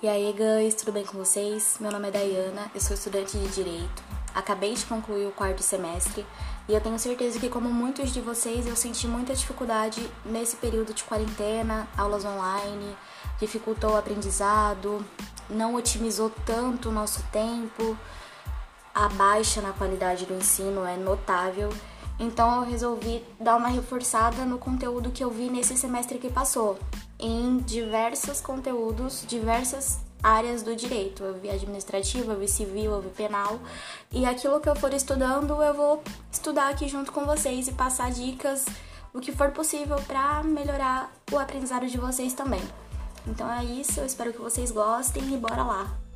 E aí, guys, tudo bem com vocês? Meu nome é Dayana, eu sou estudante de Direito. Acabei de concluir o quarto semestre e eu tenho certeza que, como muitos de vocês, eu senti muita dificuldade nesse período de quarentena, aulas online, dificultou o aprendizado, não otimizou tanto o nosso tempo, a baixa na qualidade do ensino é notável. Então eu resolvi dar uma reforçada no conteúdo que eu vi nesse semestre que passou em diversos conteúdos, diversas áreas do direito. Eu vi administrativo, eu vi civil, eu vi penal. E aquilo que eu for estudando, eu vou estudar aqui junto com vocês e passar dicas, o que for possível para melhorar o aprendizado de vocês também. Então é isso, eu espero que vocês gostem e bora lá!